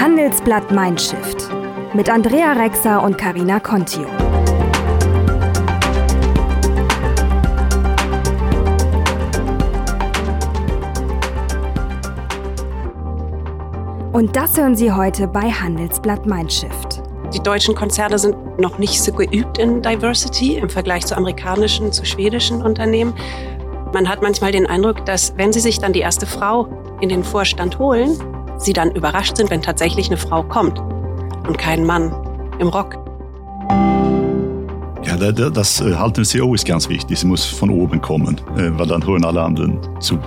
Handelsblatt Mindshift mit Andrea Rexer und Karina Contio. Und das hören Sie heute bei Handelsblatt Mindshift. Die deutschen Konzerne sind noch nicht so geübt in Diversity im Vergleich zu amerikanischen, zu schwedischen Unternehmen. Man hat manchmal den Eindruck, dass wenn sie sich dann die erste Frau in den Vorstand holen, sie dann überrascht sind, wenn tatsächlich eine Frau kommt und kein Mann im Rock. Ja, das, das äh, halten CEO ist ganz wichtig. Sie muss von oben kommen, äh, weil dann hören alle anderen zu.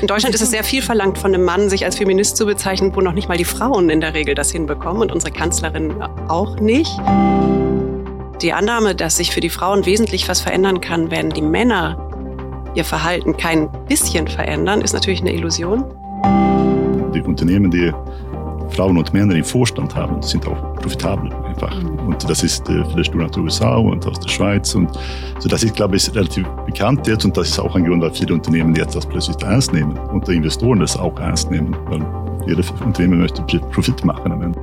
In Deutschland ist es sehr viel verlangt von einem Mann, sich als Feminist zu bezeichnen, wo noch nicht mal die Frauen in der Regel das hinbekommen und unsere Kanzlerin auch nicht. Die Annahme, dass sich für die Frauen wesentlich was verändern kann, wenn die Männer ihr Verhalten kein bisschen verändern, ist natürlich eine Illusion. Unternehmen, die Frauen und Männer im Vorstand haben, sind auch profitabel einfach. Und das ist äh, vielleicht nur aus den USA und aus der Schweiz. Und so das ist, glaube ich, relativ bekannt jetzt. Und das ist auch ein Grund, warum viele Unternehmen jetzt das plötzlich ernst nehmen und die Investoren das auch ernst nehmen. Weil jede Unternehmen möchte Profit machen am Ende.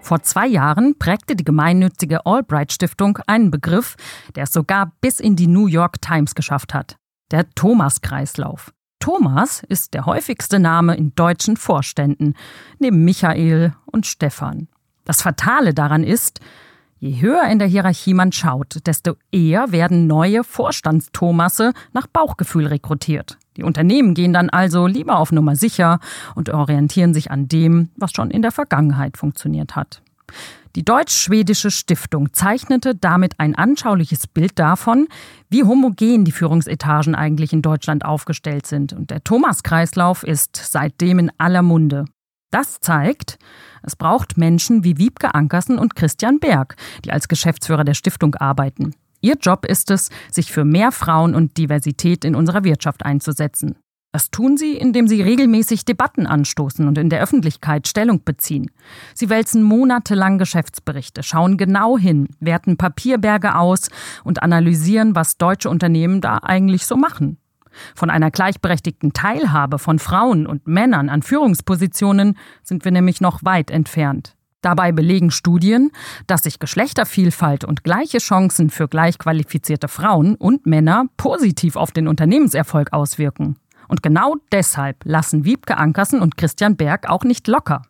Vor zwei Jahren prägte die gemeinnützige Albright Stiftung einen Begriff, der es sogar bis in die New York Times geschafft hat. Der Thomas-Kreislauf. Thomas ist der häufigste Name in deutschen Vorständen, neben Michael und Stefan. Das Fatale daran ist, je höher in der Hierarchie man schaut, desto eher werden neue Vorstandsthomasse nach Bauchgefühl rekrutiert. Die Unternehmen gehen dann also lieber auf Nummer sicher und orientieren sich an dem, was schon in der Vergangenheit funktioniert hat. Die Deutsch-Schwedische Stiftung zeichnete damit ein anschauliches Bild davon, wie homogen die Führungsetagen eigentlich in Deutschland aufgestellt sind. Und der Thomas-Kreislauf ist seitdem in aller Munde. Das zeigt, es braucht Menschen wie Wiebke Ankersen und Christian Berg, die als Geschäftsführer der Stiftung arbeiten. Ihr Job ist es, sich für mehr Frauen und Diversität in unserer Wirtschaft einzusetzen. Das tun sie, indem sie regelmäßig Debatten anstoßen und in der Öffentlichkeit Stellung beziehen. Sie wälzen monatelang Geschäftsberichte, schauen genau hin, werten Papierberge aus und analysieren, was deutsche Unternehmen da eigentlich so machen. Von einer gleichberechtigten Teilhabe von Frauen und Männern an Führungspositionen sind wir nämlich noch weit entfernt. Dabei belegen Studien, dass sich Geschlechtervielfalt und gleiche Chancen für gleichqualifizierte Frauen und Männer positiv auf den Unternehmenserfolg auswirken. Und genau deshalb lassen Wiebke Ankersen und Christian Berg auch nicht locker.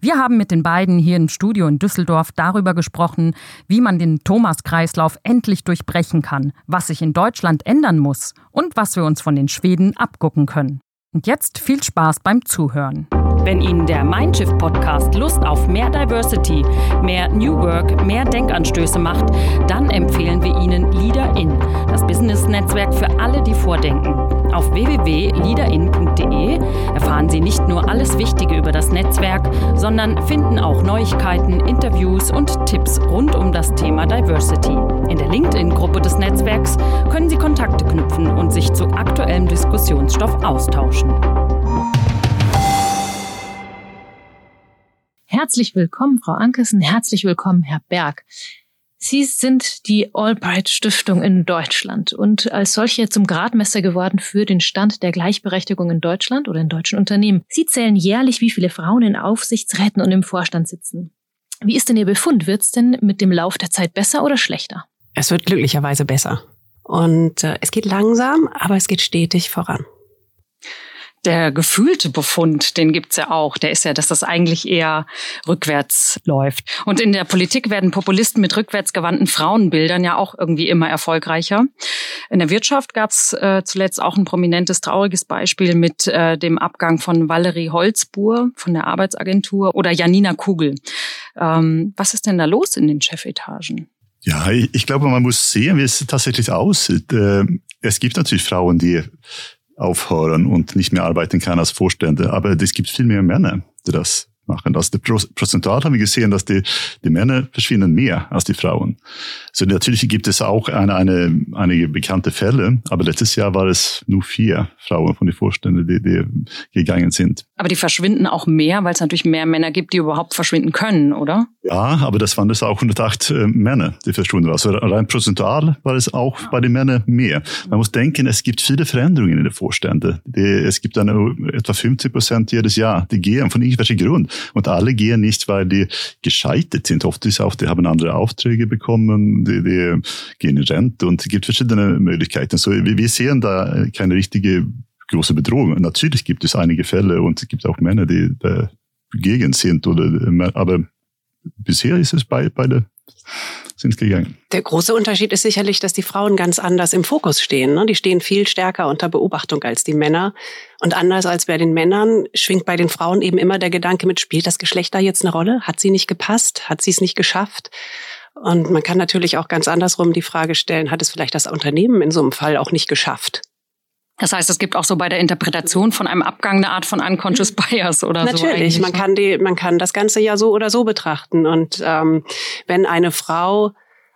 Wir haben mit den beiden hier im Studio in Düsseldorf darüber gesprochen, wie man den Thomas-Kreislauf endlich durchbrechen kann, was sich in Deutschland ändern muss und was wir uns von den Schweden abgucken können. Und jetzt viel Spaß beim Zuhören. Wenn Ihnen der Mindshift Podcast Lust auf mehr Diversity, mehr New Work, mehr Denkanstöße macht, dann empfehlen wir Ihnen Leader In, das Business-Netzwerk für alle, die vordenken. Auf www.leaderin.de erfahren Sie nicht nur alles Wichtige über das Netzwerk, sondern finden auch Neuigkeiten, Interviews und Tipps rund um das Thema Diversity. In der LinkedIn-Gruppe des Netzwerks können Sie Kontakte knüpfen und sich zu aktuellem Diskussionsstoff austauschen. Herzlich willkommen, Frau Ankersen. Herzlich willkommen, Herr Berg. Sie sind die Albright Stiftung in Deutschland und als solche zum Gradmesser geworden für den Stand der Gleichberechtigung in Deutschland oder in deutschen Unternehmen. Sie zählen jährlich, wie viele Frauen in Aufsichtsräten und im Vorstand sitzen. Wie ist denn Ihr Befund? Wird es denn mit dem Lauf der Zeit besser oder schlechter? Es wird glücklicherweise besser. Und äh, es geht langsam, aber es geht stetig voran der gefühlte Befund, den gibt's ja auch, der ist ja, dass das eigentlich eher rückwärts läuft. Und in der Politik werden Populisten mit rückwärtsgewandten Frauenbildern ja auch irgendwie immer erfolgreicher. In der Wirtschaft gab's äh, zuletzt auch ein prominentes, trauriges Beispiel mit äh, dem Abgang von Valerie Holzbuhr von der Arbeitsagentur oder Janina Kugel. Ähm, was ist denn da los in den Chefetagen? Ja, ich glaube, man muss sehen, wie es tatsächlich aussieht. Äh, es gibt natürlich Frauen, die aufhören und nicht mehr arbeiten kann als Vorstände. Aber es gibt viel mehr Männer, die das machen. Also prozentual haben wir gesehen, dass die, die Männer verschwinden mehr als die Frauen. So natürlich gibt es auch eine, eine, einige bekannte Fälle, aber letztes Jahr war es nur vier Frauen von den Vorständen, die, die gegangen sind. Aber die verschwinden auch mehr, weil es natürlich mehr Männer gibt, die überhaupt verschwinden können, oder? Ja, aber das waren es auch 108 äh, Männer, die verschwunden waren. Also rein prozentual war es auch bei den Männern mehr. Man muss denken, es gibt viele Veränderungen in den Vorständen. es gibt eine, etwa 50 Prozent jedes Jahr, die gehen von irgendwelchen Grund. Und alle gehen nicht, weil die gescheitert sind. Oft ist auch, die haben andere Aufträge bekommen, die, die gehen in Rente und es gibt verschiedene Möglichkeiten. So, wir, wir sehen da keine richtige große Bedrohung. Natürlich gibt es einige Fälle und es gibt auch Männer, die dagegen sind. Oder, aber bisher ist es bei, beide sind gegangen. Der große Unterschied ist sicherlich, dass die Frauen ganz anders im Fokus stehen. Ne? Die stehen viel stärker unter Beobachtung als die Männer. Und anders als bei den Männern schwingt bei den Frauen eben immer der Gedanke mit, spielt das Geschlecht da jetzt eine Rolle? Hat sie nicht gepasst? Hat sie es nicht geschafft? Und man kann natürlich auch ganz andersrum die Frage stellen, hat es vielleicht das Unternehmen in so einem Fall auch nicht geschafft? Das heißt, es gibt auch so bei der Interpretation von einem Abgang eine Art von unconscious bias oder Natürlich, so. Natürlich, man ne? kann die, man kann das Ganze ja so oder so betrachten. Und ähm, wenn eine Frau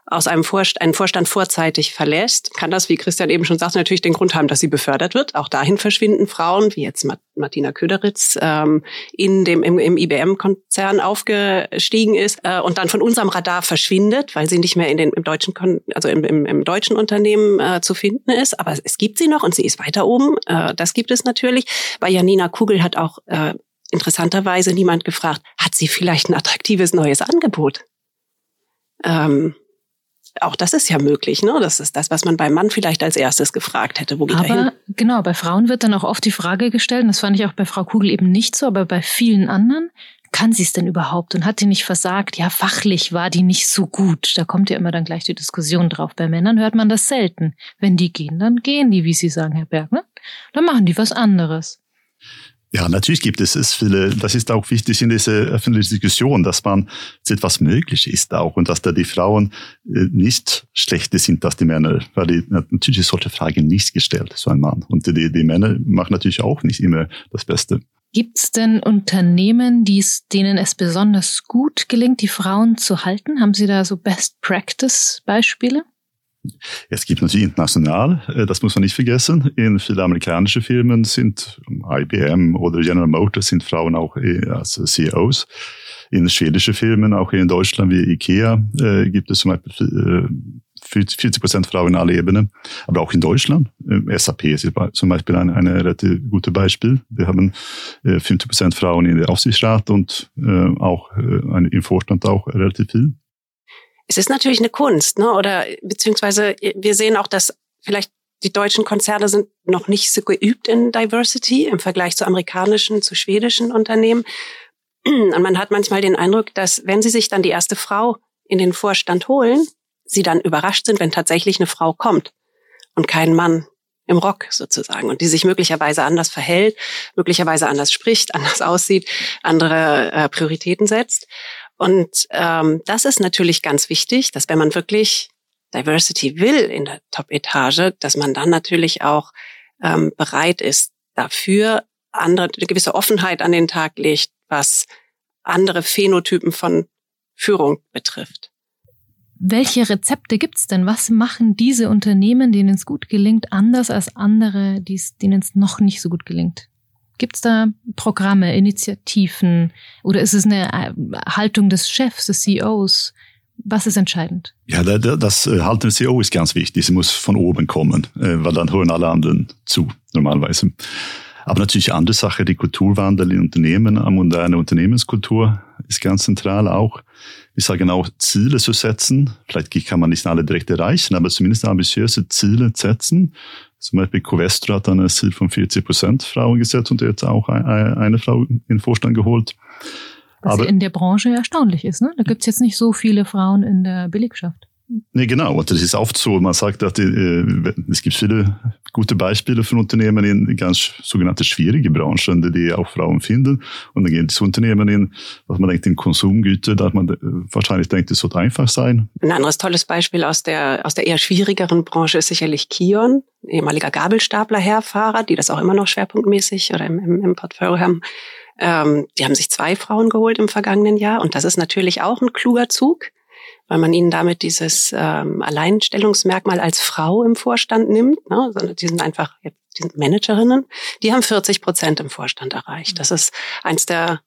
aus einem Vorstand, einen Vorstand vorzeitig verlässt, kann das, wie Christian eben schon sagte, natürlich den Grund haben, dass sie befördert wird. Auch dahin verschwinden Frauen, wie jetzt Martina Köderitz ähm, in dem im, im IBM-Konzern aufgestiegen ist äh, und dann von unserem Radar verschwindet, weil sie nicht mehr in den im deutschen also im, im, im deutschen Unternehmen äh, zu finden ist. Aber es gibt sie noch und sie ist weiter oben. Äh, das gibt es natürlich. Bei Janina Kugel hat auch äh, interessanterweise niemand gefragt, hat sie vielleicht ein attraktives neues Angebot? Ähm, auch das ist ja möglich, ne? Das ist das, was man beim Mann vielleicht als erstes gefragt hätte. Wo geht aber er hin? genau, bei Frauen wird dann auch oft die Frage gestellt, und das fand ich auch bei Frau Kugel eben nicht so, aber bei vielen anderen, kann sie es denn überhaupt und hat die nicht versagt? Ja, fachlich war die nicht so gut. Da kommt ja immer dann gleich die Diskussion drauf. Bei Männern hört man das selten. Wenn die gehen, dann gehen die, wie Sie sagen, Herr Berg. Ne? Dann machen die was anderes. Ja, natürlich gibt es es viele. Das ist auch wichtig in dieser öffentlichen Diskussion, dass man sieht, was möglich ist auch und dass da die Frauen äh, nicht schlechter sind als die Männer. Weil die, natürlich solche Fragen nicht gestellt, so ein Mann. Und die, die Männer machen natürlich auch nicht immer das Beste. Gibt es denn Unternehmen, die's, denen es besonders gut gelingt, die Frauen zu halten? Haben Sie da so Best Practice Beispiele? Es gibt natürlich international, äh, das muss man nicht vergessen. In vielen amerikanischen Firmen sind IBM oder General Motors sind Frauen auch äh, als CEOs. In schwedischen Firmen, auch in Deutschland wie IKEA, äh, gibt es zum Beispiel 40 Prozent Frauen in alle Ebenen. Aber auch in Deutschland, SAP ist zum Beispiel ein, ein relativ gutes Beispiel. Wir haben 50 Prozent Frauen in der Aufsichtsrat und auch im Vorstand auch relativ viel es ist natürlich eine Kunst, ne? Oder beziehungsweise wir sehen auch, dass vielleicht die deutschen Konzerne sind noch nicht so geübt in Diversity im Vergleich zu amerikanischen, zu schwedischen Unternehmen. Und man hat manchmal den Eindruck, dass wenn sie sich dann die erste Frau in den Vorstand holen, sie dann überrascht sind, wenn tatsächlich eine Frau kommt und kein Mann im Rock sozusagen und die sich möglicherweise anders verhält, möglicherweise anders spricht, anders aussieht, andere äh, Prioritäten setzt. Und ähm, das ist natürlich ganz wichtig, dass wenn man wirklich Diversity will in der Top-Etage, dass man dann natürlich auch ähm, bereit ist, dafür andere, eine gewisse Offenheit an den Tag legt, was andere Phänotypen von Führung betrifft. Welche Rezepte gibt's denn? Was machen diese Unternehmen, denen es gut gelingt, anders als andere, denen es noch nicht so gut gelingt? Gibt es da Programme, Initiativen oder ist es eine äh, Haltung des Chefs, des CEOs? Was ist entscheidend? Ja, das äh, Halten des CEO ist ganz wichtig. Sie muss von oben kommen, äh, weil dann hören alle anderen zu, normalerweise. Aber natürlich andere Sache, die Kulturwandel in Unternehmen, eine moderne Unternehmenskultur ist ganz zentral auch. Ich sage auch, Ziele zu setzen. Vielleicht kann man nicht alle direkt erreichen, aber zumindest ambitiöse Ziele setzen zum Beispiel Covestro hat dann ein Ziel von 40 Prozent Frauen gesetzt und jetzt auch eine Frau in den Vorstand geholt. Was Aber, in der Branche erstaunlich ist. Ne? Da gibt's jetzt nicht so viele Frauen in der Belegschaft. Nee, genau. Und das ist oft so. Man sagt, dass die, äh, es gibt viele gute Beispiele von Unternehmen in ganz sogenannte schwierige Branchen, die, die auch Frauen finden. Und dann gehen diese Unternehmen in, was man denkt, in Konsumgüter, da man äh, wahrscheinlich denkt, es wird einfach sein. Ein anderes tolles Beispiel aus der, aus der eher schwierigeren Branche ist sicherlich Kion, ehemaliger Gabelstapler-Herfahrer, die das auch immer noch schwerpunktmäßig oder im, im, im Portfolio haben. Ähm, die haben sich zwei Frauen geholt im vergangenen Jahr und das ist natürlich auch ein kluger Zug weil man ihnen damit dieses ähm, Alleinstellungsmerkmal als Frau im Vorstand nimmt, ne, sondern die sind einfach jetzt die sind Managerinnen, die haben 40 Prozent im Vorstand erreicht. Das ist eins der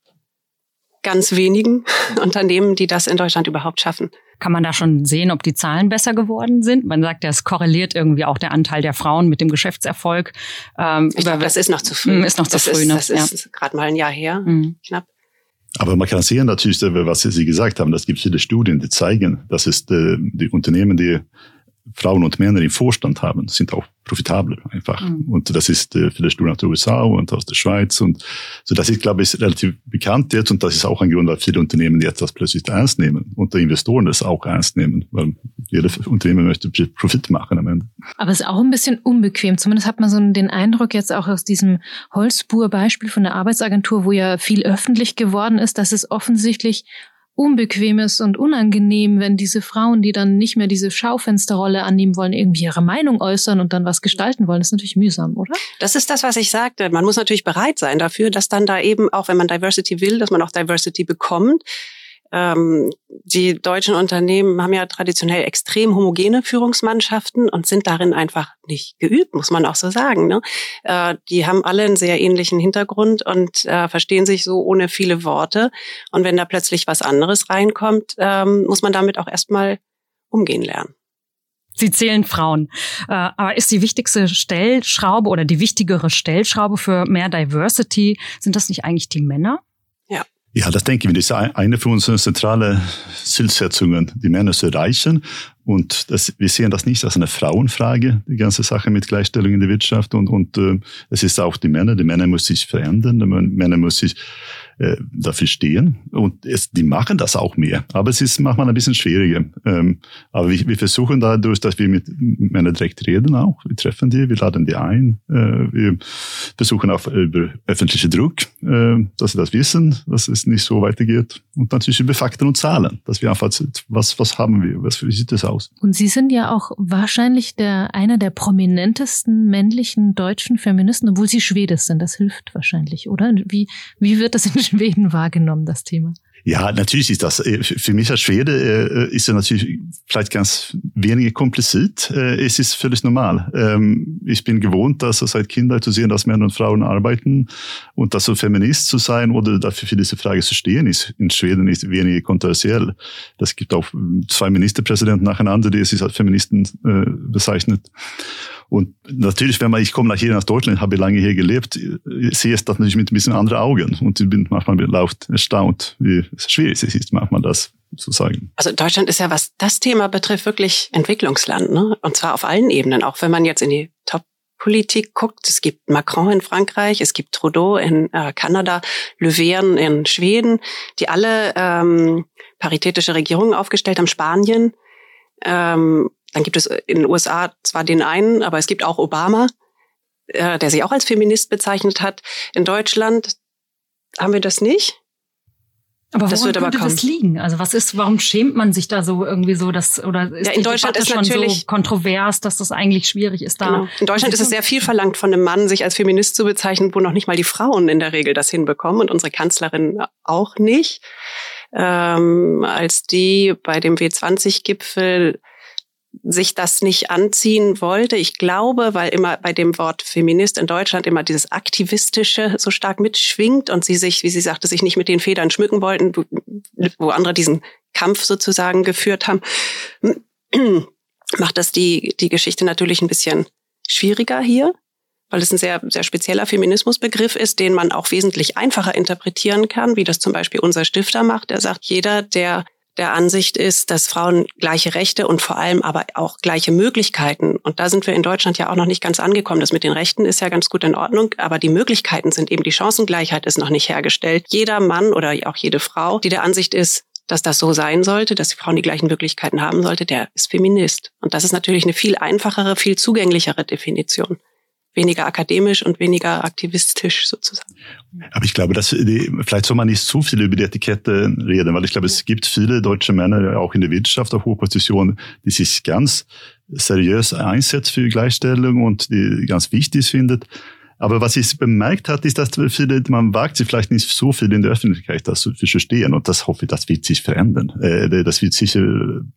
ganz wenigen Unternehmen, die das in Deutschland überhaupt schaffen. Kann man da schon sehen, ob die Zahlen besser geworden sind? Man sagt ja, es korreliert irgendwie auch der Anteil der Frauen mit dem Geschäftserfolg. Ähm, ich glaube, das ist noch zu früh. Hm, ist noch das zu früh. Ist, ne? das ja. ist gerade mal ein Jahr her, mhm. knapp. Aber man kann sehen natürlich, was Sie gesagt haben, es gibt viele Studien, die zeigen, dass es äh, die Unternehmen, die Frauen und Männer im Vorstand haben, sind auch profitabler einfach. Mhm. Und das ist äh, viele Studien aus den USA und aus der Schweiz. Und so das ist, glaube ich, relativ bekannt jetzt. Und das ist auch ein Grund, warum viele Unternehmen jetzt das plötzlich ernst nehmen und die Investoren das auch ernst nehmen, weil jedes Unternehmen möchte Profit machen am Ende. Aber es ist auch ein bisschen unbequem. Zumindest hat man so den Eindruck jetzt auch aus diesem Holzbohr-Beispiel von der Arbeitsagentur, wo ja viel öffentlich geworden ist, dass es offensichtlich unbequem ist und unangenehm, wenn diese Frauen, die dann nicht mehr diese Schaufensterrolle annehmen wollen, irgendwie ihre Meinung äußern und dann was gestalten wollen. Das ist natürlich mühsam, oder? Das ist das, was ich sagte. Man muss natürlich bereit sein dafür, dass dann da eben auch, wenn man Diversity will, dass man auch Diversity bekommt. Ähm, die deutschen Unternehmen haben ja traditionell extrem homogene Führungsmannschaften und sind darin einfach nicht geübt, muss man auch so sagen. Ne? Äh, die haben alle einen sehr ähnlichen Hintergrund und äh, verstehen sich so ohne viele Worte. Und wenn da plötzlich was anderes reinkommt, ähm, muss man damit auch erstmal umgehen lernen. Sie zählen Frauen. Äh, aber ist die wichtigste Stellschraube oder die wichtigere Stellschraube für mehr Diversity, sind das nicht eigentlich die Männer? Ja, das denke ich, das ist eine von unseren zentralen Zielsetzungen, die Männer zu erreichen. Und das, wir sehen das nicht als eine Frauenfrage, die ganze Sache mit Gleichstellung in der Wirtschaft. Und, und äh, es ist auch die Männer. Die Männer müssen sich verändern. Die Männer müssen sich äh, dafür stehen. Und es, die machen das auch mehr. Aber es ist manchmal ein bisschen schwieriger. Ähm, aber wir, wir versuchen dadurch, dass wir mit Männern direkt reden auch. Wir treffen die, wir laden die ein. Äh, wir versuchen auch über öffentlichen Druck, äh, dass sie das wissen, dass es nicht so weitergeht. Und natürlich über Fakten und Zahlen, dass wir einfach, was, was haben wir, was, wie sieht das aus? Und Sie sind ja auch wahrscheinlich der, einer der prominentesten männlichen deutschen Feministen, obwohl Sie Schwede sind. Das hilft wahrscheinlich, oder? Wie, wie wird das in Schweden wahrgenommen, das Thema? Ja, natürlich ist das. Äh, für mich als Schwede äh, ist es natürlich vielleicht ganz weniger kompliziert. Äh, es ist völlig normal. Ähm, ich bin gewohnt, dass seit Kindheit zu sehen, dass Männer und Frauen arbeiten und dass so Feminist zu sein oder dafür für diese Frage zu stehen, ist in Schweden ist weniger kontroversiell. Das gibt auch zwei Ministerpräsidenten nacheinander, die sich als Feministen bezeichnet. Und natürlich, wenn man, ich komme nach hier nach Deutschland, habe lange hier gelebt, sehe es das natürlich mit ein bisschen anderen Augen und ich bin manchmal laut erstaunt, wie schwierig ist, manchmal das zu sagen. Also Deutschland ist ja, was das Thema betrifft, wirklich Entwicklungsland, ne? Und zwar auf allen Ebenen, auch wenn man jetzt in die Top Politik guckt. Es gibt Macron in Frankreich, es gibt Trudeau in äh, Kanada, Löwen in Schweden, die alle ähm, paritätische Regierungen aufgestellt haben, Spanien. Ähm, dann gibt es in den USA zwar den einen, aber es gibt auch Obama, äh, der sich auch als Feminist bezeichnet hat. In Deutschland haben wir das nicht. Aber das wird aber kommen. das liegen? Also was ist, warum schämt man sich da so irgendwie so, dass oder ist ja, in Deutschland ist schon so kontrovers, dass das eigentlich schwierig ist da? Genau. In Deutschland ist es sehr viel verlangt von einem Mann, sich als Feminist zu bezeichnen, wo noch nicht mal die Frauen in der Regel das hinbekommen und unsere Kanzlerin auch nicht. Ähm, als die bei dem W20-Gipfel sich das nicht anziehen wollte. Ich glaube, weil immer bei dem Wort Feminist in Deutschland immer dieses Aktivistische so stark mitschwingt und sie sich, wie sie sagte, sich nicht mit den Federn schmücken wollten, wo andere diesen Kampf sozusagen geführt haben, macht das die, die Geschichte natürlich ein bisschen schwieriger hier, weil es ein sehr, sehr spezieller Feminismusbegriff ist, den man auch wesentlich einfacher interpretieren kann, wie das zum Beispiel unser Stifter macht. Er sagt, jeder, der der Ansicht ist, dass Frauen gleiche Rechte und vor allem aber auch gleiche Möglichkeiten, und da sind wir in Deutschland ja auch noch nicht ganz angekommen, das mit den Rechten ist ja ganz gut in Ordnung, aber die Möglichkeiten sind eben, die Chancengleichheit ist noch nicht hergestellt. Jeder Mann oder auch jede Frau, die der Ansicht ist, dass das so sein sollte, dass die Frauen die gleichen Möglichkeiten haben sollte, der ist Feminist. Und das ist natürlich eine viel einfachere, viel zugänglichere Definition weniger akademisch und weniger aktivistisch sozusagen. Aber ich glaube, dass die, vielleicht soll man nicht zu viel über die Etikette reden, weil ich glaube, es gibt viele deutsche Männer, auch in der Wirtschaft auf hoher Position, die sich ganz seriös einsetzen für Gleichstellung und die ganz wichtig findet. Aber was ich bemerkt hat, ist, dass viele, man wagt sich vielleicht nicht so viel in der Öffentlichkeit das zu verstehen. Und das hoffe ich, das wird sich verändern. Äh, das wird sicher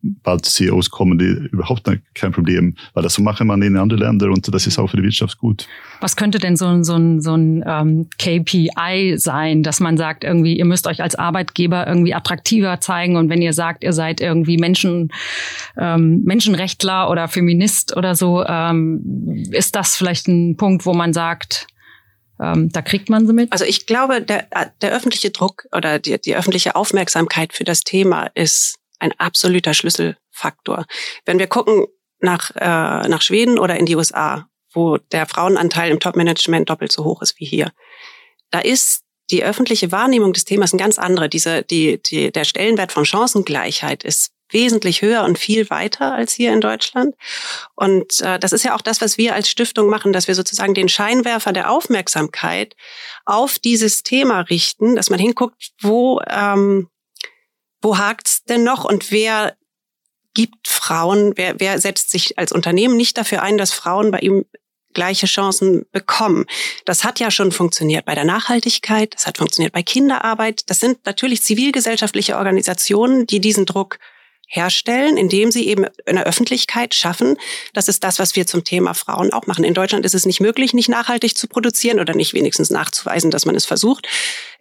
bald CEOs kommen, die überhaupt kein Problem, weil das so machen man in anderen Ländern und das ist auch für die Wirtschaft gut. Was könnte denn so ein, so ein, so ein ähm, KPI sein, dass man sagt, irgendwie, ihr müsst euch als Arbeitgeber irgendwie attraktiver zeigen und wenn ihr sagt, ihr seid irgendwie Menschen, ähm, Menschenrechtler oder Feminist oder so, ähm, ist das vielleicht ein Punkt, wo man sagt, ähm, da kriegt man sie mit? Also ich glaube, der, der öffentliche Druck oder die, die öffentliche Aufmerksamkeit für das Thema ist ein absoluter Schlüsselfaktor. Wenn wir gucken nach, äh, nach Schweden oder in die USA, wo der Frauenanteil im Top-Management doppelt so hoch ist wie hier, da ist die öffentliche Wahrnehmung des Themas ein ganz andere. Diese, die, die, der Stellenwert von Chancengleichheit ist wesentlich höher und viel weiter als hier in Deutschland. Und äh, das ist ja auch das, was wir als Stiftung machen, dass wir sozusagen den Scheinwerfer der Aufmerksamkeit auf dieses Thema richten, dass man hinguckt, wo, ähm, wo hakt's denn noch und wer gibt Frauen, wer, wer setzt sich als Unternehmen nicht dafür ein, dass Frauen bei ihm gleiche Chancen bekommen. Das hat ja schon funktioniert bei der Nachhaltigkeit, das hat funktioniert bei Kinderarbeit. Das sind natürlich zivilgesellschaftliche Organisationen, die diesen Druck herstellen, indem sie eben in der Öffentlichkeit schaffen. Das ist das, was wir zum Thema Frauen auch machen. In Deutschland ist es nicht möglich, nicht nachhaltig zu produzieren oder nicht wenigstens nachzuweisen, dass man es versucht.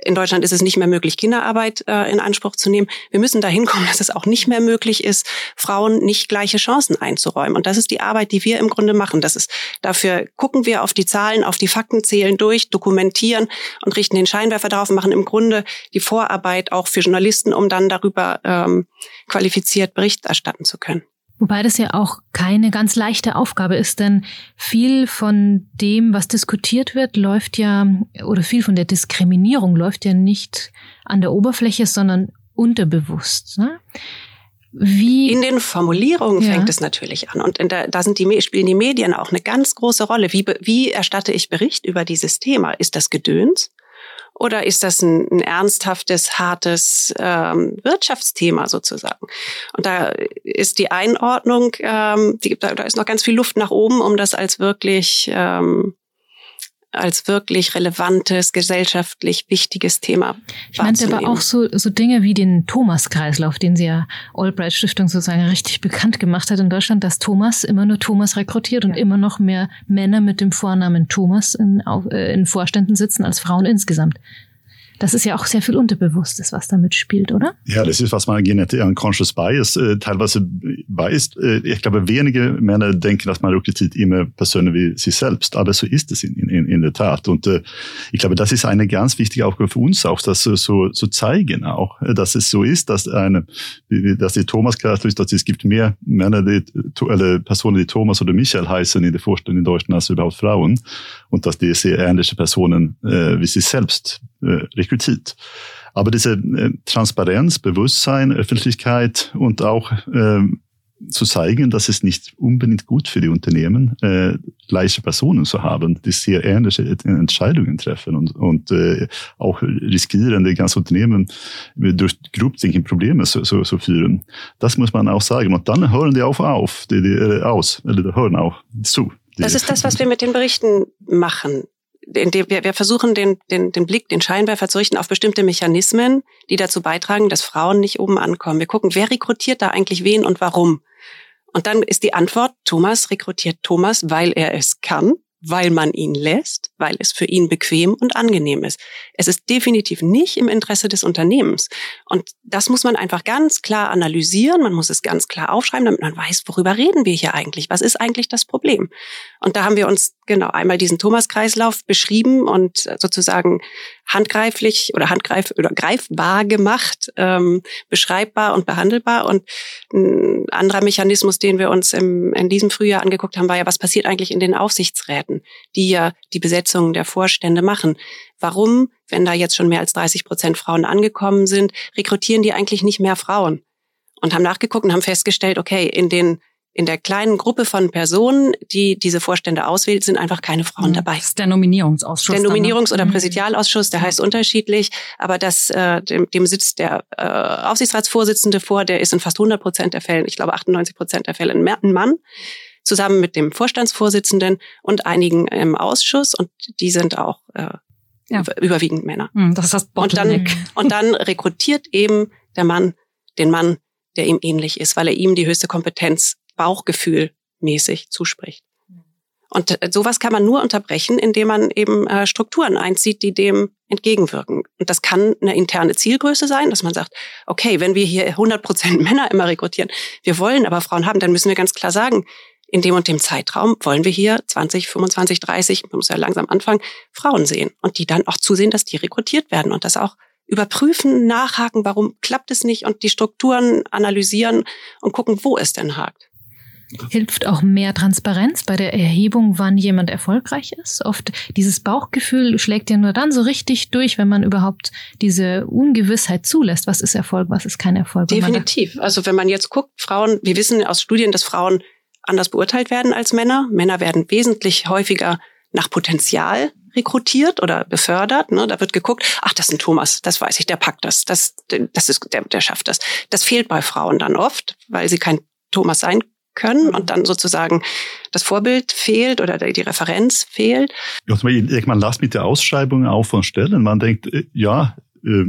In Deutschland ist es nicht mehr möglich, Kinderarbeit äh, in Anspruch zu nehmen. Wir müssen dahin kommen, dass es auch nicht mehr möglich ist, Frauen nicht gleiche Chancen einzuräumen. Und das ist die Arbeit, die wir im Grunde machen. Das ist, dafür gucken wir auf die Zahlen, auf die Fakten, zählen durch, dokumentieren und richten den Scheinwerfer darauf, machen im Grunde die Vorarbeit auch für Journalisten, um dann darüber ähm, qualifiziert Bericht erstatten zu können. Wobei das ja auch keine ganz leichte Aufgabe ist, denn viel von dem, was diskutiert wird, läuft ja, oder viel von der Diskriminierung läuft ja nicht an der Oberfläche, sondern unterbewusst. Ne? Wie in den Formulierungen ja. fängt es natürlich an. Und der, da sind die, spielen die Medien auch eine ganz große Rolle. Wie, wie erstatte ich Bericht über dieses Thema? Ist das Gedöns? Oder ist das ein, ein ernsthaftes, hartes ähm, Wirtschaftsthema sozusagen? Und da ist die Einordnung, ähm, die, da, da ist noch ganz viel Luft nach oben, um das als wirklich ähm, als wirklich relevantes, gesellschaftlich wichtiges Thema Ich meinte aber auch so, so Dinge wie den Thomas-Kreislauf, den sie ja Albright Stiftung sozusagen richtig bekannt gemacht hat in Deutschland, dass Thomas immer nur Thomas rekrutiert und immer noch mehr Männer mit dem Vornamen Thomas in, äh, in Vorständen sitzen als Frauen insgesamt. Das ist ja auch sehr viel Unterbewusstes, was da mitspielt, oder? Ja, das ist, was man Genetic Unconscious Bias äh, teilweise weiß. Äh, ich glaube, wenige Männer denken, dass man rekrytiert immer Personen wie sich selbst, aber so ist es in, in, in der Tat. Und äh, ich glaube, das ist eine ganz wichtige Aufgabe für uns auch, das so, so so zeigen auch, äh, dass es so ist, dass eine, dass die Thomas ist, dass es gibt mehr Männer, die, oder Personen, die Thomas oder Michael heißen in der Vorstellung in Deutschland als überhaupt Frauen und dass die sehr ähnliche Personen äh, wie sich selbst äh, rekrutiert. Aber diese äh, Transparenz, Bewusstsein, Öffentlichkeit und auch äh, zu zeigen, dass es nicht unbedingt gut für die Unternehmen, äh, gleiche Personen zu haben, die sehr ähnliche Entscheidungen treffen und, und äh, auch riskieren, die ganze Unternehmen durch Groupthinking Probleme zu, so, so führen. Das muss man auch sagen. Und dann hören die auch auf, die, die, äh, aus, oder die hören auch zu. Das ist das, was wir mit den Berichten machen wir versuchen, den, den, den Blick, den Scheinwerfer zu richten auf bestimmte Mechanismen, die dazu beitragen, dass Frauen nicht oben ankommen. Wir gucken, wer rekrutiert da eigentlich wen und warum. Und dann ist die Antwort, Thomas rekrutiert Thomas, weil er es kann weil man ihn lässt, weil es für ihn bequem und angenehm ist. Es ist definitiv nicht im Interesse des Unternehmens. Und das muss man einfach ganz klar analysieren. Man muss es ganz klar aufschreiben, damit man weiß, worüber reden wir hier eigentlich? Was ist eigentlich das Problem? Und da haben wir uns genau einmal diesen Thomas-Kreislauf beschrieben und sozusagen handgreiflich oder handgreif oder greifbar gemacht, ähm, beschreibbar und behandelbar. Und ein anderer Mechanismus, den wir uns im, in diesem Frühjahr angeguckt haben, war ja, was passiert eigentlich in den Aufsichtsräten, die ja die Besetzung der Vorstände machen. Warum, wenn da jetzt schon mehr als 30 Prozent Frauen angekommen sind, rekrutieren die eigentlich nicht mehr Frauen? Und haben nachgeguckt und haben festgestellt, okay, in den in der kleinen Gruppe von Personen, die diese Vorstände auswählt, sind einfach keine Frauen mhm. dabei. Das ist der Nominierungsausschuss. Der Nominierungs- oder mhm. Präsidialausschuss, der heißt unterschiedlich, aber das, äh, dem, dem sitzt der äh, Aufsichtsratsvorsitzende vor, der ist in fast 100 Prozent der Fälle, ich glaube 98 Prozent der Fälle ein Mann. zusammen mit dem Vorstandsvorsitzenden und einigen im Ausschuss und die sind auch äh, ja. überwiegend Männer. Hm, das ist das und dann, und dann rekrutiert eben der Mann den Mann, der ihm ähnlich ist, weil er ihm die höchste Kompetenz Bauchgefühl mäßig zuspricht. Und äh, sowas kann man nur unterbrechen, indem man eben äh, Strukturen einzieht, die dem entgegenwirken. Und das kann eine interne Zielgröße sein, dass man sagt, okay, wenn wir hier 100 Prozent Männer immer rekrutieren, wir wollen aber Frauen haben, dann müssen wir ganz klar sagen, in dem und dem Zeitraum wollen wir hier 20, 25, 30, man muss ja langsam anfangen, Frauen sehen. Und die dann auch zusehen, dass die rekrutiert werden und das auch überprüfen, nachhaken, warum klappt es nicht und die Strukturen analysieren und gucken, wo es denn hakt. Hilft auch mehr Transparenz bei der Erhebung, wann jemand erfolgreich ist? Oft dieses Bauchgefühl schlägt ja nur dann so richtig durch, wenn man überhaupt diese Ungewissheit zulässt. Was ist Erfolg, was ist kein Erfolg? Definitiv. Also wenn man jetzt guckt, Frauen, wir wissen aus Studien, dass Frauen anders beurteilt werden als Männer. Männer werden wesentlich häufiger nach Potenzial rekrutiert oder befördert. Ne? Da wird geguckt, ach, das ist ein Thomas, das weiß ich, der packt das, das, das ist, der, der schafft das. Das fehlt bei Frauen dann oft, weil sie kein Thomas sein können mhm. und dann sozusagen das Vorbild fehlt oder die Referenz fehlt. Man lasst mit der Ausschreibung auf von Stellen. Man denkt, äh, ja, äh,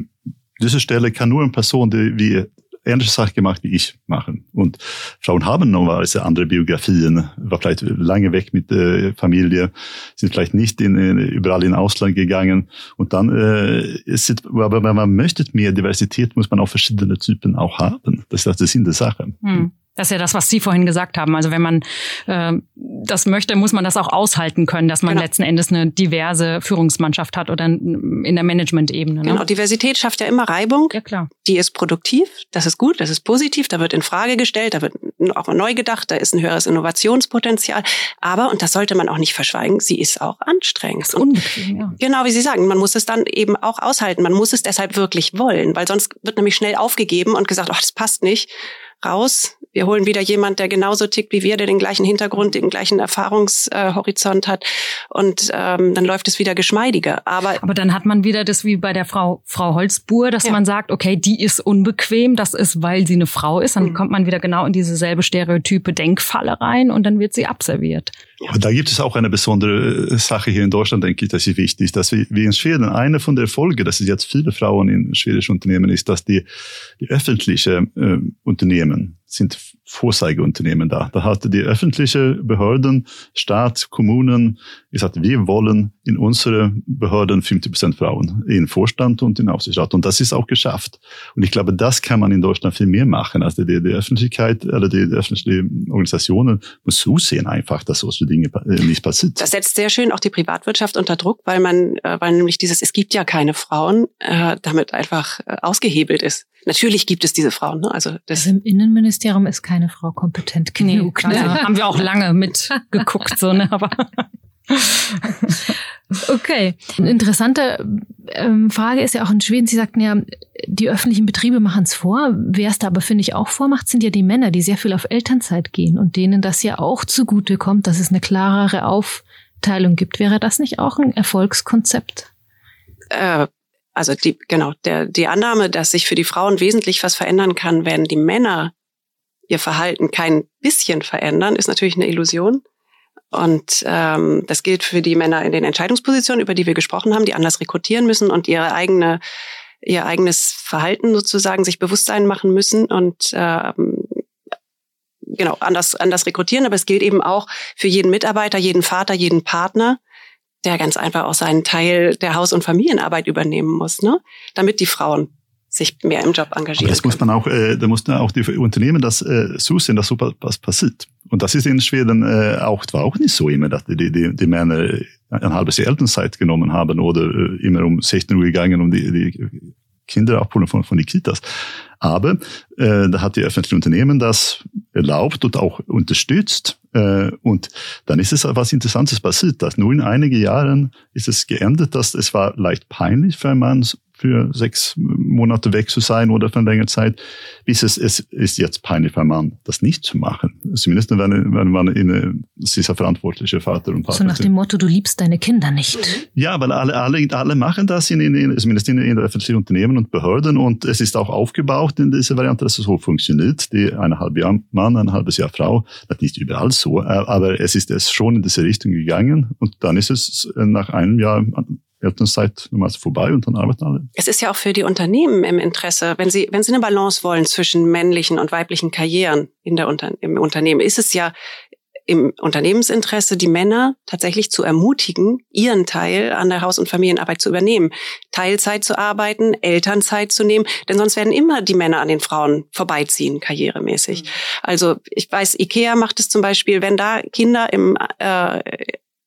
diese Stelle kann nur eine Person, die wie ähnliche Sachen gemacht wie ich machen. Und Frauen haben normalerweise andere Biografien, war vielleicht lange weg mit der Familie, sind vielleicht nicht in, überall in Ausland gegangen. Und dann äh, ist es, aber wenn man möchte mehr Diversität, muss man auch verschiedene Typen auch haben. Das ist der Sinn der Sache. Hm. Das ist ja das, was Sie vorhin gesagt haben. Also wenn man äh, das möchte, muss man das auch aushalten können, dass man genau. letzten Endes eine diverse Führungsmannschaft hat oder in der Management-Ebene. Ne? Genau, Diversität schafft ja immer Reibung. Ja, klar. Die ist produktiv, das ist gut, das ist positiv, da wird in Frage gestellt, da wird auch neu gedacht, da ist ein höheres Innovationspotenzial. Aber, und das sollte man auch nicht verschweigen, sie ist auch anstrengend. Das ist unbequem, ja. Genau, wie Sie sagen, man muss es dann eben auch aushalten. Man muss es deshalb wirklich wollen, weil sonst wird nämlich schnell aufgegeben und gesagt, ach, das passt nicht raus. Wir holen wieder jemand, der genauso tickt wie wir, der den gleichen Hintergrund, den gleichen Erfahrungshorizont hat. Und ähm, dann läuft es wieder geschmeidiger. Aber, Aber dann hat man wieder das wie bei der Frau, Frau Holzbuhr, dass ja. man sagt, okay, die ist unbequem, das ist, weil sie eine Frau ist. Dann mhm. kommt man wieder genau in diese selbe stereotype Denkfalle rein und dann wird sie abserviert. Ja. Da gibt es auch eine besondere Sache hier in Deutschland, denke ich, das ist wichtig, dass wir, wie in Schweden, eine von der Folge, dass es jetzt viele Frauen in schwedischen Unternehmen ist, dass die, die öffentliche äh, Unternehmen sind Vorzeigeunternehmen da. Da hatte die öffentliche Behörden, Staat, Kommunen gesagt, wir wollen in unsere Behörden 50 Prozent Frauen in Vorstand und in Aufsichtsrat. Und das ist auch geschafft. Und ich glaube, das kann man in Deutschland viel mehr machen. Also die, die Öffentlichkeit oder die, die öffentlichen Organisationen muss zusehen einfach, dass solche Dinge äh, nicht passiert. Das setzt sehr schön auch die Privatwirtschaft unter Druck, weil man, äh, weil nämlich dieses, es gibt ja keine Frauen, äh, damit einfach ausgehebelt ist. Natürlich gibt es diese Frauen. Ne? Also, das also im Innenministerium ist keine Frau kompetent genug. Nee, ne? haben wir auch lange mitgeguckt, so, ne? Aber Okay. Eine interessante ähm, Frage ist ja auch in Schweden, Sie sagten ja, die öffentlichen Betriebe machen es vor. Wer es da aber, finde ich, auch vormacht, sind ja die Männer, die sehr viel auf Elternzeit gehen und denen das ja auch zugute kommt, dass es eine klarere Aufteilung gibt. Wäre das nicht auch ein Erfolgskonzept? Äh, also die, genau, der, die Annahme, dass sich für die Frauen wesentlich was verändern kann, wenn die Männer ihr Verhalten kein bisschen verändern, ist natürlich eine Illusion. Und ähm, das gilt für die Männer in den Entscheidungspositionen, über die wir gesprochen haben, die anders rekrutieren müssen und ihre eigene ihr eigenes Verhalten sozusagen sich Bewusstsein machen müssen und ähm, genau anders anders rekrutieren. Aber es gilt eben auch für jeden Mitarbeiter, jeden Vater, jeden Partner, der ganz einfach auch seinen Teil der Haus- und Familienarbeit übernehmen muss, ne? damit die Frauen sich mehr im Job engagieren. Aber das muss man auch, äh, da muss man auch die Unternehmen das äh, zusehen, dass so was passiert. Und das ist in Schweden äh, auch, war auch nicht so immer, dass die, die, die Männer ein halbes Jahr Elternzeit genommen haben oder äh, immer um 16 Uhr gegangen, um die, die Kinder abholen von, von den Kitas. Aber äh, da hat die öffentliche Unternehmen das erlaubt und auch unterstützt. Äh, und dann ist es was Interessantes passiert, dass nur in einigen Jahren ist es geändert, dass es war leicht peinlich für einen Mann für sechs Monate weg zu sein oder für eine längere Zeit, bis es, es ist jetzt peinlich für einen Mann, das nicht zu machen. Zumindest wenn, wenn man in, es ist verantwortliche Vater und Vater. So nach dem Motto, du liebst deine Kinder nicht. Ja, weil alle, alle, alle machen das in, in, in zumindest in, in öffentlichen Unternehmen und Behörden und es ist auch aufgebaut in dieser Variante, dass es so funktioniert. Die eineinhalb Jahr Mann, ein halbes Jahr Frau, das ist nicht überall so, äh, aber es ist es schon in diese Richtung gegangen und dann ist es nach einem Jahr Elternzeit normalerweise vorbei und dann arbeiten alle. Es ist ja auch für die Unternehmen im Interesse, wenn sie, wenn sie eine Balance wollen zwischen männlichen und weiblichen Karrieren in der Unter im Unternehmen, ist es ja im Unternehmensinteresse, die Männer tatsächlich zu ermutigen, ihren Teil an der Haus- und Familienarbeit zu übernehmen, Teilzeit zu arbeiten, Elternzeit zu nehmen, denn sonst werden immer die Männer an den Frauen vorbeiziehen, karrieremäßig. Mhm. Also ich weiß, Ikea macht es zum Beispiel, wenn da Kinder im äh,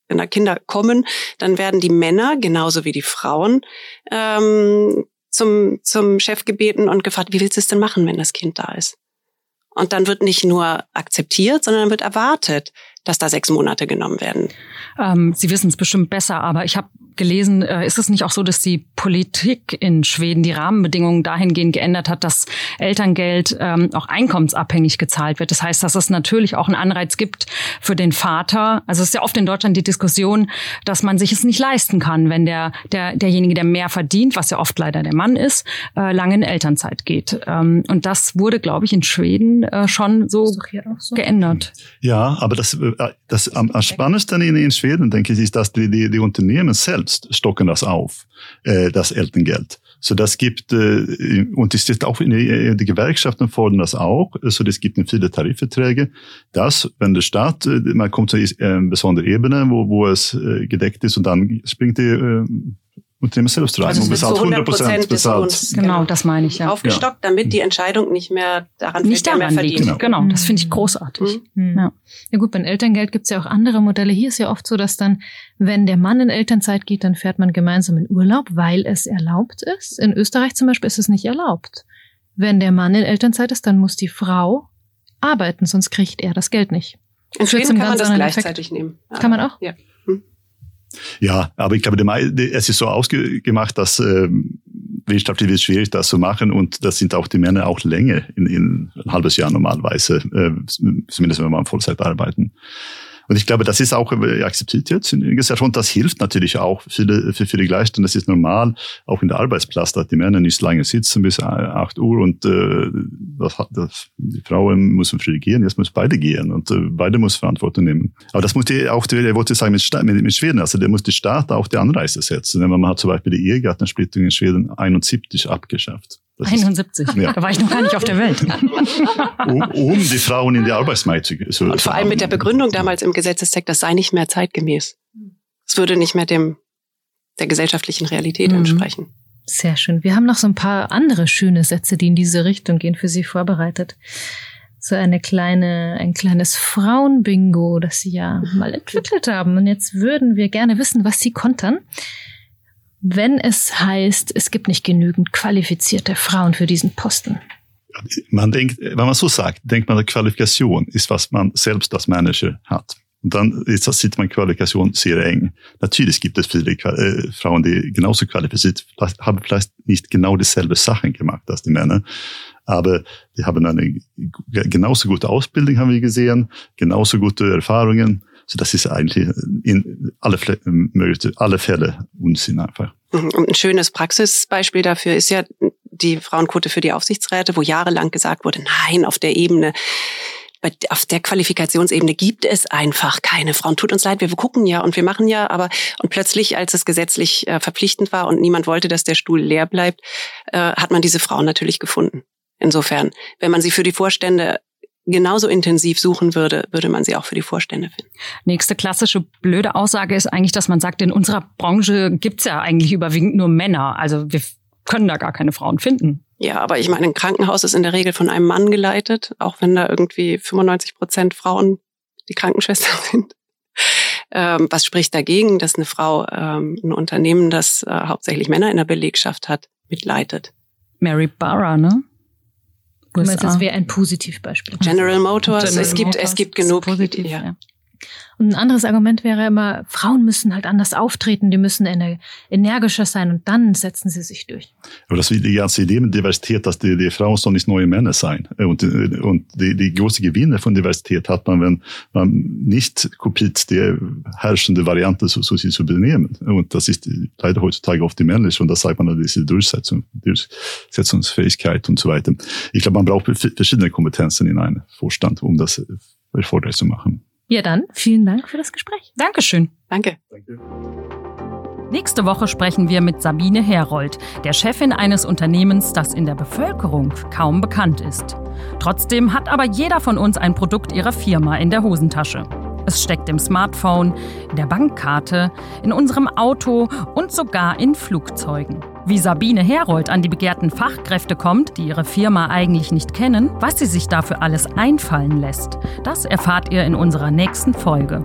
wenn da Kinder kommen, dann werden die Männer genauso wie die Frauen ähm, zum, zum Chef gebeten und gefragt, wie willst du es denn machen, wenn das Kind da ist? Und dann wird nicht nur akzeptiert, sondern wird erwartet, dass da sechs Monate genommen werden. Ähm, Sie wissen es bestimmt besser, aber ich habe gelesen, äh, ist es nicht auch so, dass die Politik in Schweden die Rahmenbedingungen dahingehend geändert hat, dass Elterngeld ähm, auch einkommensabhängig gezahlt wird? Das heißt, dass es natürlich auch einen Anreiz gibt für den Vater. Also es ist ja oft in Deutschland die Diskussion, dass man sich es nicht leisten kann, wenn der, der derjenige, der mehr verdient, was ja oft leider der Mann ist, äh, lange in Elternzeit geht. Ähm, und das wurde, glaube ich, in Schweden äh, schon so, so, geändert. Ja, aber das, äh, das am, am spannendsten in, in Schweden, denke ich, ist, dass die, die, die Unternehmen selbst stocken das auf, äh, das Elterngeld. So das gibt, äh, und es ist auch in die, die Gewerkschaften fordern das auch, so das gibt in viele Tarifverträge, dass wenn der Staat, äh, man kommt zu einer besonderen Ebene, wo, wo es äh, gedeckt ist und dann springt die äh, Unternehmen selbst rein also und bezahlt 100 Prozent bezahlt. Genau, genau, das meine ich ja. Aufgestockt, damit die Entscheidung nicht mehr daran nicht fällt, daran mehr verdient. Liegt. Genau. genau, das finde ich großartig. Mhm. Ja. ja gut, beim Elterngeld gibt es ja auch andere Modelle. Hier ist ja oft so, dass dann, wenn der Mann in Elternzeit geht, dann fährt man gemeinsam in Urlaub, weil es erlaubt ist. In Österreich zum Beispiel ist es nicht erlaubt. Wenn der Mann in Elternzeit ist, dann muss die Frau arbeiten, sonst kriegt er das Geld nicht. In Schweden kann man das gleichzeitig Effekt. nehmen. Kann man auch? Ja. Ja, aber ich glaube, es ist so ausgemacht, dass äh, wirtschaftlich wird es schwierig, das zu machen und das sind auch die Männer auch länger in, in ein halbes Jahr normalerweise, äh, zumindest wenn man Vollzeit arbeiten. Und ich glaube, das ist auch äh, akzeptiert jetzt in der Gesellschaft. Und das hilft natürlich auch für die, für, die Gleichstellung. Das ist normal, auch in der Arbeitsplatz, dass die Männer nicht lange sitzen bis acht Uhr und äh, das, das, die Frauen müssen früh gehen, jetzt müssen beide gehen und äh, beide müssen Verantwortung nehmen. Aber das muss die auch, ich wollte sagen, mit, mit, mit Schweden, also der muss die Staat auch die Anreise setzen. Wenn man hat zum Beispiel die Ehegattensplittung in Schweden 71 abgeschafft. Das 71. Ist, ja. Da war ich noch gar nicht auf der Welt. um, um die Frauen in die Arbeitsmarkt zu so, Und vor allem mit der Begründung damals im Gesetzestext, das sei nicht mehr zeitgemäß. Es würde nicht mehr dem der gesellschaftlichen Realität mhm. entsprechen. Sehr schön. Wir haben noch so ein paar andere schöne Sätze, die in diese Richtung gehen, für Sie vorbereitet. So eine kleine, ein kleines Frauenbingo, das Sie ja mal entwickelt haben. Und jetzt würden wir gerne wissen, was Sie kontern wenn es heißt, es gibt nicht genügend qualifizierte Frauen für diesen Posten? Man denkt, wenn man so sagt, denkt man, Qualifikation ist, was man selbst als Manager hat. Und dann das, sieht man Qualifikation sehr eng. Natürlich gibt es viele äh, Frauen, die genauso qualifiziert sind, haben vielleicht nicht genau dieselbe Sachen gemacht als die Männer, aber die haben eine genauso gute Ausbildung, haben wir gesehen, genauso gute Erfahrungen so das ist eigentlich in alle, alle Fälle Unsinn einfach. Mhm. Und ein schönes Praxisbeispiel dafür ist ja die Frauenquote für die Aufsichtsräte, wo jahrelang gesagt wurde, nein, auf der Ebene auf der Qualifikationsebene gibt es einfach keine Frauen. Tut uns leid, wir gucken ja und wir machen ja, aber und plötzlich, als es gesetzlich äh, verpflichtend war und niemand wollte, dass der Stuhl leer bleibt, äh, hat man diese Frauen natürlich gefunden. Insofern, wenn man sie für die Vorstände genauso intensiv suchen würde, würde man sie auch für die Vorstände finden. Nächste klassische blöde Aussage ist eigentlich, dass man sagt, in unserer Branche gibt's ja eigentlich überwiegend nur Männer. Also wir können da gar keine Frauen finden. Ja, aber ich meine, ein Krankenhaus ist in der Regel von einem Mann geleitet, auch wenn da irgendwie 95 Prozent Frauen die Krankenschwestern sind. Ähm, was spricht dagegen, dass eine Frau ähm, ein Unternehmen, das äh, hauptsächlich Männer in der Belegschaft hat, mitleitet? Mary Barra, ne? Du meinst, das wäre ein Positivbeispiel. General Motors, General es gibt, Motors es gibt genug. Positiv, ja. ja. Und ein anderes Argument wäre immer, Frauen müssen halt anders auftreten, die müssen energischer sein und dann setzen sie sich durch. Aber das ist die ganze Idee mit Diversität, dass die, die Frauen sollen nicht neue Männer sein. Und, und die, die große Gewinne von Diversität hat man, wenn man nicht kopiert die herrschende Variante so, so sich zu benehmen. Und das ist leider heutzutage oft die männliche und da sagt man diese Durchsetzung, Durchsetzungsfähigkeit und so weiter. Ich glaube, man braucht verschiedene Kompetenzen in einem Vorstand, um das erfolgreich zu machen. Ja, dann vielen Dank für das Gespräch. Dankeschön. Danke. Danke. Nächste Woche sprechen wir mit Sabine Herold, der Chefin eines Unternehmens, das in der Bevölkerung kaum bekannt ist. Trotzdem hat aber jeder von uns ein Produkt ihrer Firma in der Hosentasche. Es steckt im Smartphone, in der Bankkarte, in unserem Auto und sogar in Flugzeugen. Wie Sabine Herold an die begehrten Fachkräfte kommt, die ihre Firma eigentlich nicht kennen, was sie sich dafür alles einfallen lässt, das erfahrt ihr in unserer nächsten Folge.